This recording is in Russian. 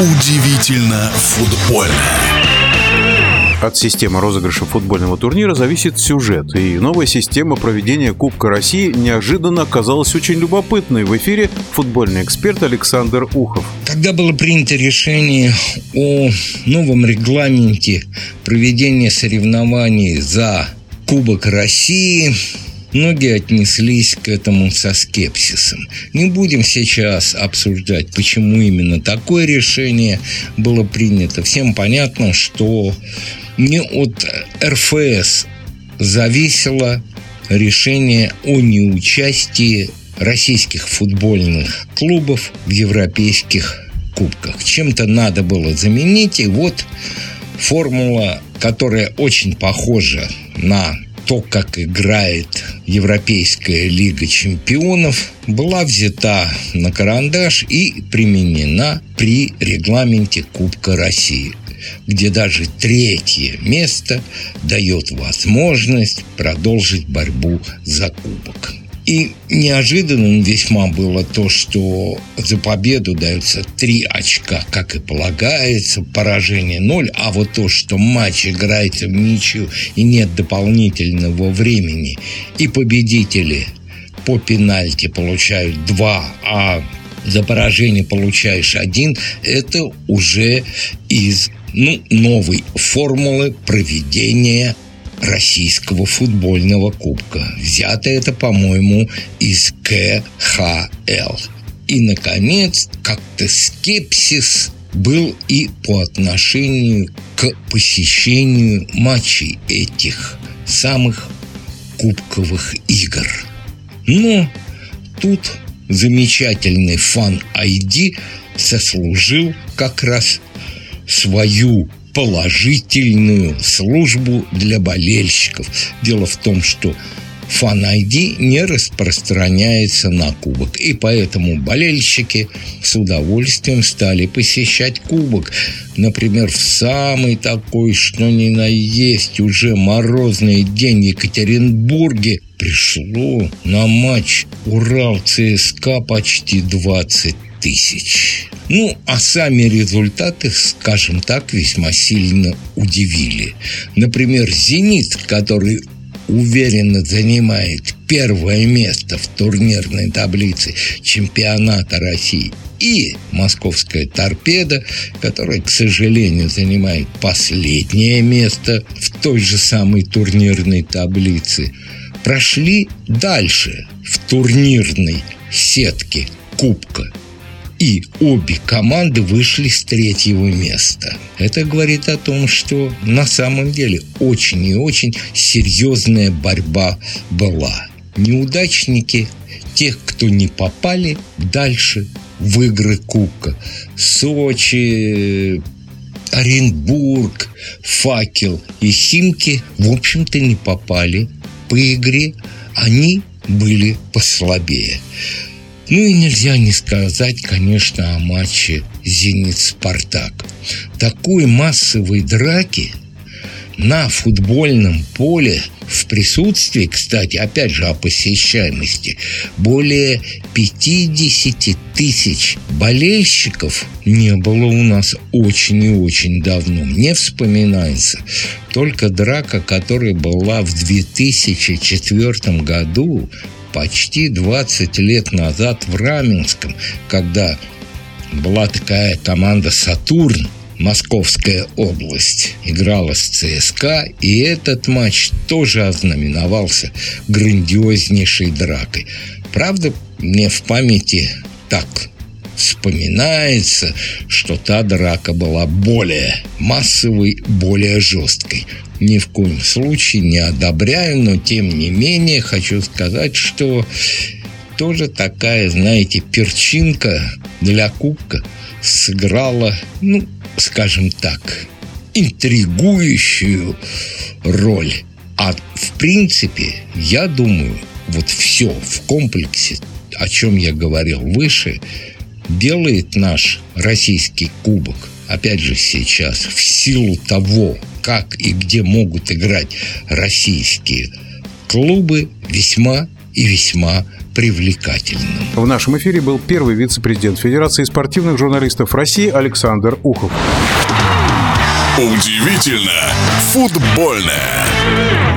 Удивительно футбольно. От системы розыгрыша футбольного турнира зависит сюжет, и новая система проведения Кубка России неожиданно оказалась очень любопытной. В эфире футбольный эксперт Александр Ухов. Когда было принято решение о новом регламенте проведения соревнований за Кубок России, Многие отнеслись к этому со скепсисом. Не будем сейчас обсуждать, почему именно такое решение было принято. Всем понятно, что не от РФС зависело решение о неучастии российских футбольных клубов в европейских кубках. Чем-то надо было заменить, и вот формула, которая очень похожа на то, как играет Европейская лига чемпионов, была взята на карандаш и применена при регламенте Кубка России где даже третье место дает возможность продолжить борьбу за кубок. И неожиданным весьма было то, что за победу дается три очка, как и полагается, поражение ноль, а вот то, что матч играется в ничью и нет дополнительного времени, и победители по пенальти получают два, а за поражение получаешь один, это уже из ну, новой формулы проведения российского футбольного кубка. Взято это, по-моему, из КХЛ. И, наконец, как-то скепсис был и по отношению к посещению матчей этих самых кубковых игр. Но тут замечательный фан ID сослужил как раз свою положительную службу для болельщиков. Дело в том, что ID не распространяется на кубок, и поэтому болельщики с удовольствием стали посещать кубок. Например, в самый такой, что ни на есть, уже морозный день Екатеринбурге пришло на матч Урал-ЦСКА почти 20 тысяч. Ну, а сами результаты, скажем так, весьма сильно удивили. Например, «Зенит», который уверенно занимает первое место в турнирной таблице чемпионата России, и московская торпеда, которая, к сожалению, занимает последнее место в той же самой турнирной таблице, прошли дальше в турнирной сетке Кубка и обе команды вышли с третьего места. Это говорит о том, что на самом деле очень и очень серьезная борьба была. Неудачники, тех, кто не попали дальше в игры Кубка. Сочи, Оренбург, Факел и Химки, в общем-то, не попали по игре. Они были послабее. Ну и нельзя не сказать, конечно, о матче «Зенит-Спартак». Такой массовой драки на футбольном поле в присутствии, кстати, опять же о посещаемости, более 50 тысяч болельщиков не было у нас очень и очень давно. Мне вспоминается только драка, которая была в 2004 году почти 20 лет назад в Раменском, когда была такая команда «Сатурн», Московская область играла с ЦСКА, и этот матч тоже ознаменовался грандиознейшей дракой. Правда, мне в памяти так вспоминается, что та драка была более массовой, более жесткой. Ни в коем случае не одобряю, но тем не менее хочу сказать, что тоже такая, знаете, перчинка для кубка сыграла, ну, скажем так, интригующую роль. А в принципе, я думаю, вот все в комплексе, о чем я говорил выше, делает наш российский кубок, опять же сейчас, в силу того, как и где могут играть российские клубы, весьма и весьма привлекательным. В нашем эфире был первый вице-президент Федерации спортивных журналистов России Александр Ухов. Удивительно футбольное.